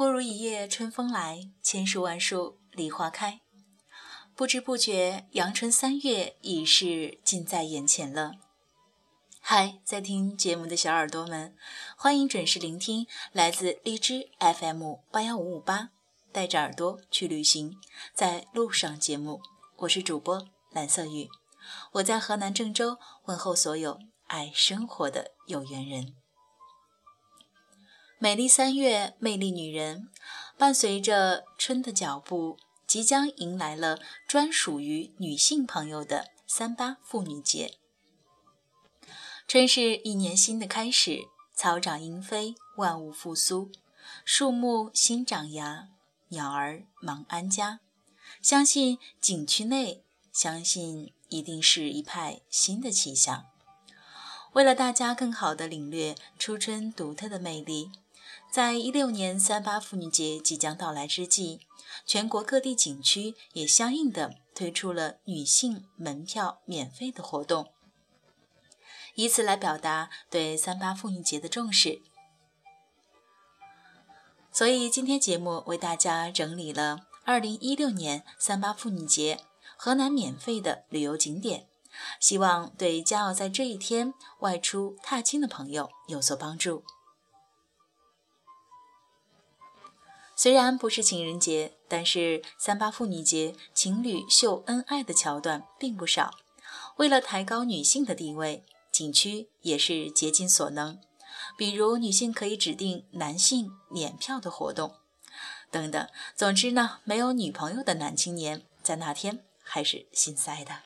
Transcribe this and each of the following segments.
忽如一夜春风来，千树万树梨花开。不知不觉，阳春三月已是近在眼前了。嗨，在听节目的小耳朵们，欢迎准时聆听来自荔枝 FM 八幺五五八，带着耳朵去旅行，在路上节目。我是主播蓝色雨，我在河南郑州问候所有爱生活的有缘人。美丽三月，魅力女人，伴随着春的脚步。即将迎来了专属于女性朋友的三八妇女节。春是一年新的开始，草长莺飞，万物复苏，树木新长芽，鸟儿忙安家。相信景区内，相信一定是一派新的气象。为了大家更好的领略初春独特的魅力，在一六年三八妇女节即将到来之际。全国各地景区也相应的推出了女性门票免费的活动，以此来表达对三八妇女节的重视。所以今天节目为大家整理了二零一六年三八妇女节河南免费的旅游景点，希望对将要在这一天外出踏青的朋友有所帮助。虽然不是情人节，但是三八妇女节情侣秀恩爱的桥段并不少。为了抬高女性的地位，景区也是竭尽所能，比如女性可以指定男性免票的活动等等。总之呢，没有女朋友的男青年在那天还是心塞的。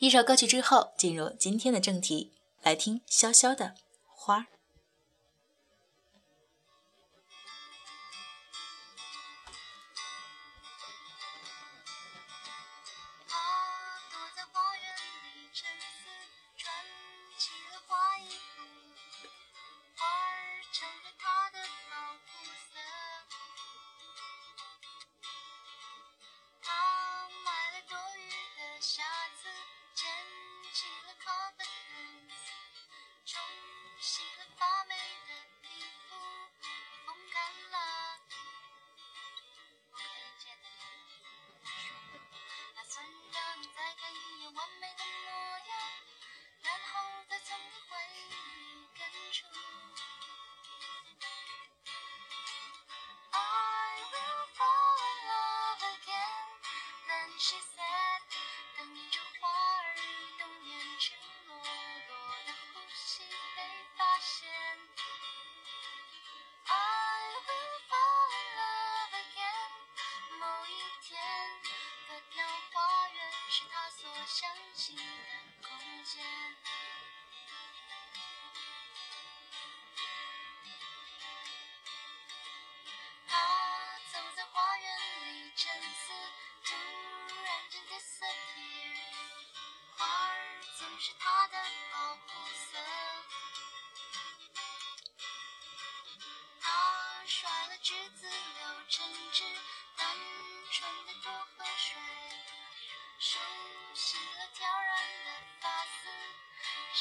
一首歌曲之后，进入今天的正题，来听潇潇的花儿。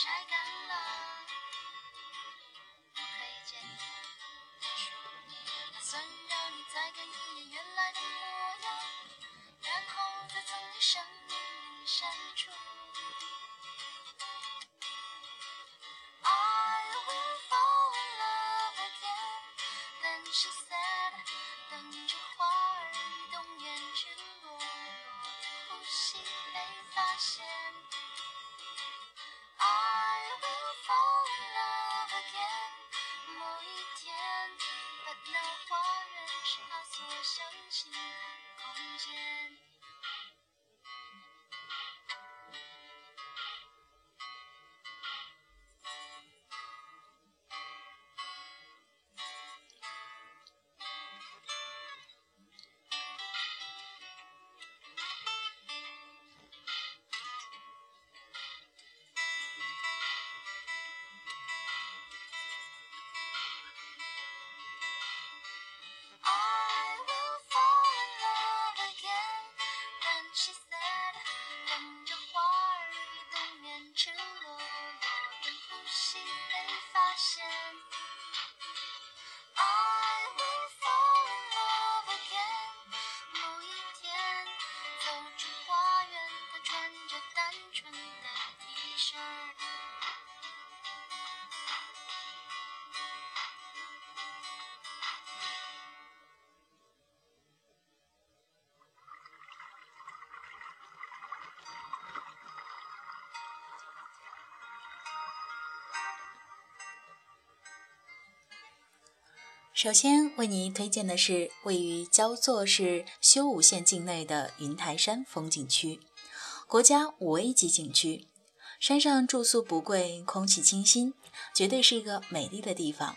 shy guy. 发现首先为您推荐的是位于焦作市修武县境内的云台山风景区，国家五 A 级景区。山上住宿不贵，空气清新，绝对是一个美丽的地方。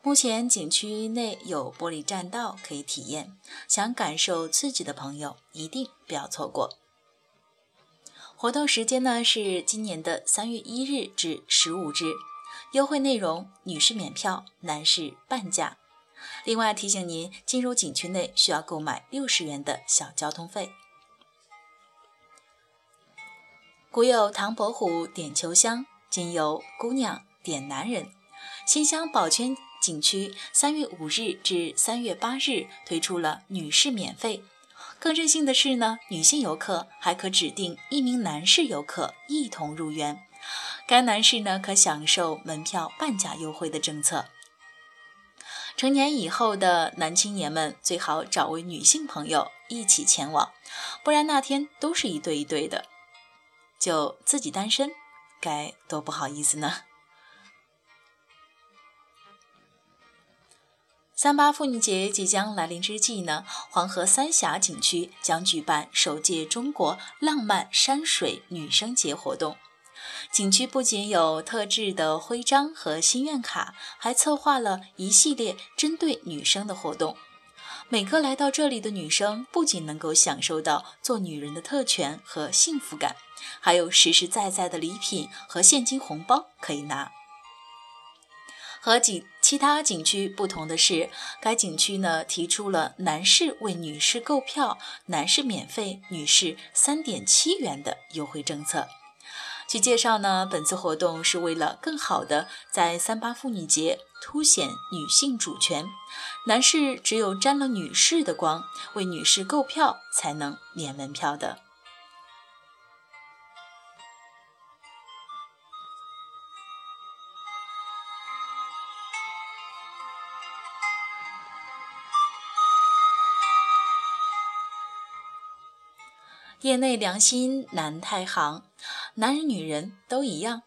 目前景区内有玻璃栈道可以体验，想感受刺激的朋友一定不要错过。活动时间呢是今年的三月一日至十五日，优惠内容：女士免票，男士半价。另外提醒您，进入景区内需要购买六十元的小交通费。古有唐伯虎点秋香，今有姑娘点男人。新乡宝泉景区三月五日至三月八日推出了女士免费。更任性的是呢，女性游客还可指定一名男士游客一同入园，该男士呢可享受门票半价优惠的政策。成年以后的男青年们最好找位女性朋友一起前往，不然那天都是一对一对的，就自己单身，该多不好意思呢。三八妇女节即将来临之际呢，黄河三峡景区将举办首届中国浪漫山水女生节活动。景区不仅有特制的徽章和心愿卡，还策划了一系列针对女生的活动。每个来到这里的女生，不仅能够享受到做女人的特权和幸福感，还有实实在在的礼品和现金红包可以拿。和景其他景区不同的是，该景区呢提出了男士为女士购票，男士免费，女士三点七元的优惠政策。据介绍呢，本次活动是为了更好的在三八妇女节凸显女性主权，男士只有沾了女士的光，为女士购票才能免门票的。业内良心，南太行，男人女人都一样。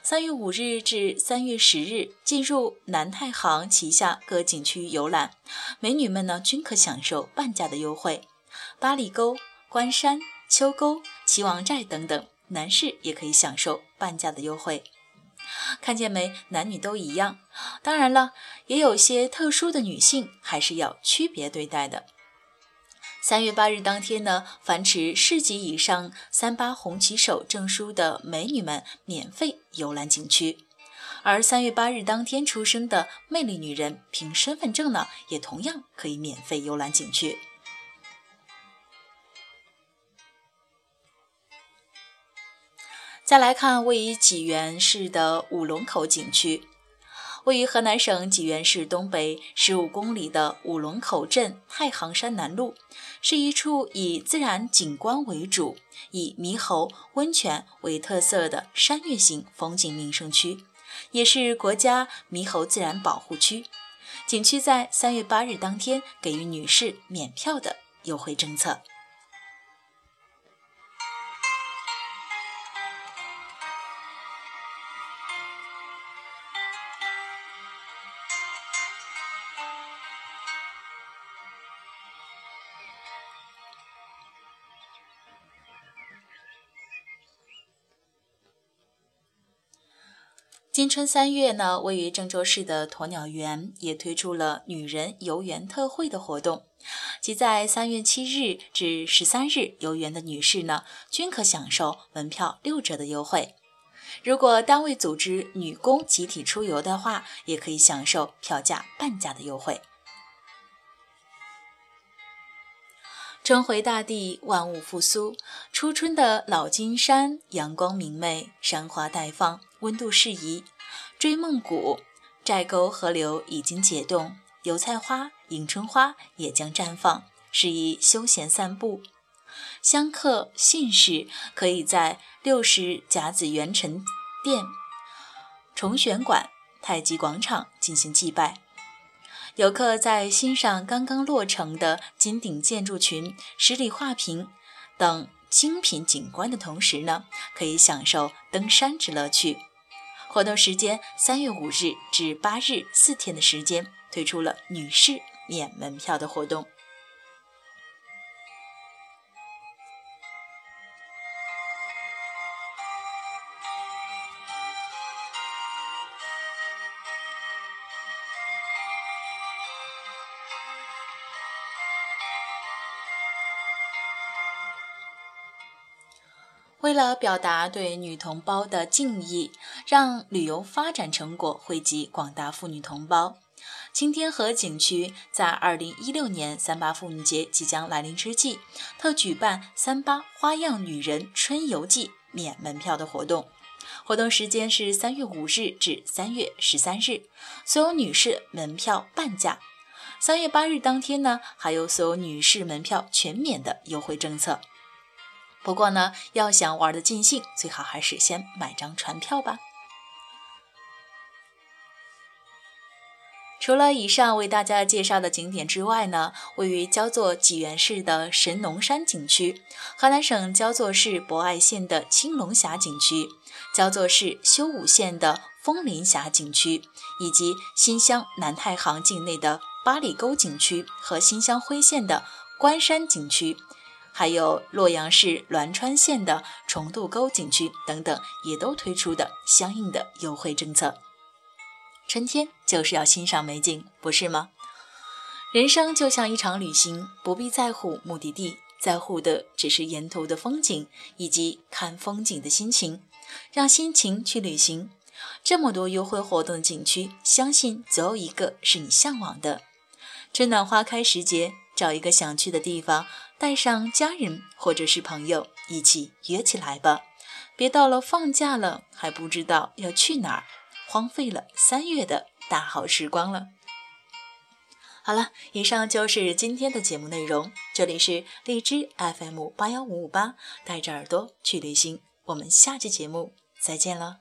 三月五日至三月十日，进入南太行旗下各景区游览，美女们呢均可享受半价的优惠。八里沟、关山、秋沟、齐王寨等等，男士也可以享受半价的优惠。看见没？男女都一样。当然了，也有些特殊的女性，还是要区别对待的。三月八日当天呢，凡持市级以上三八红旗手证书的美女们免费游览景区，而三月八日当天出生的魅力女人凭身份证呢，也同样可以免费游览景区。再来看位于济源市的五龙口景区。位于河南省济源市东北十五公里的五龙口镇太行山南麓，是一处以自然景观为主、以猕猴温泉为特色的山岳型风景名胜区，也是国家猕猴自然保护区。景区在三月八日当天给予女士免票的优惠政策。今春三月呢，位于郑州市的鸵鸟园也推出了女人游园特惠的活动，即在三月七日至十三日游园的女士呢，均可享受门票六折的优惠。如果单位组织女工集体出游的话，也可以享受票价半价的优惠。春回大地，万物复苏。初春的老金山，阳光明媚，山花待放，温度适宜。追梦谷寨沟河流已经解冻，油菜花、迎春花也将绽放，适宜休闲散步。香客、信士可以在六十甲子元辰殿、重玄馆、太极广场进行祭拜。游客在欣赏刚刚落成的金顶建筑群、十里画屏等精品景观的同时呢，可以享受登山之乐趣。活动时间三月五日至八日四天的时间，推出了女士免门票的活动。为了表达对女同胞的敬意，让旅游发展成果惠及广大妇女同胞，青天河景区在二零一六年三八妇女节即将来临之际，特举办“三八花样女人春游季”免门票的活动。活动时间是三月五日至三月十三日，所有女士门票半价。三月八日当天呢，还有所有女士门票全免的优惠政策。不过呢，要想玩的尽兴，最好还是先买张船票吧。除了以上为大家介绍的景点之外呢，位于焦作济源市的神农山景区、河南省焦作市博爱县的青龙峡景区、焦作市修武县的枫林峡景区，以及新乡南太行境内的八里沟景区和新乡辉县的关山景区。还有洛阳市栾川县的重渡沟景区等等，也都推出的相应的优惠政策。春天就是要欣赏美景，不是吗？人生就像一场旅行，不必在乎目的地，在乎的只是沿途的风景以及看风景的心情。让心情去旅行，这么多优惠活动的景区，相信总有一个是你向往的。春暖花开时节，找一个想去的地方。带上家人或者是朋友一起约起来吧，别到了放假了还不知道要去哪儿，荒废了三月的大好时光了。好了，以上就是今天的节目内容。这里是荔枝 FM 八幺五五八，带着耳朵去旅行。我们下期节目再见了。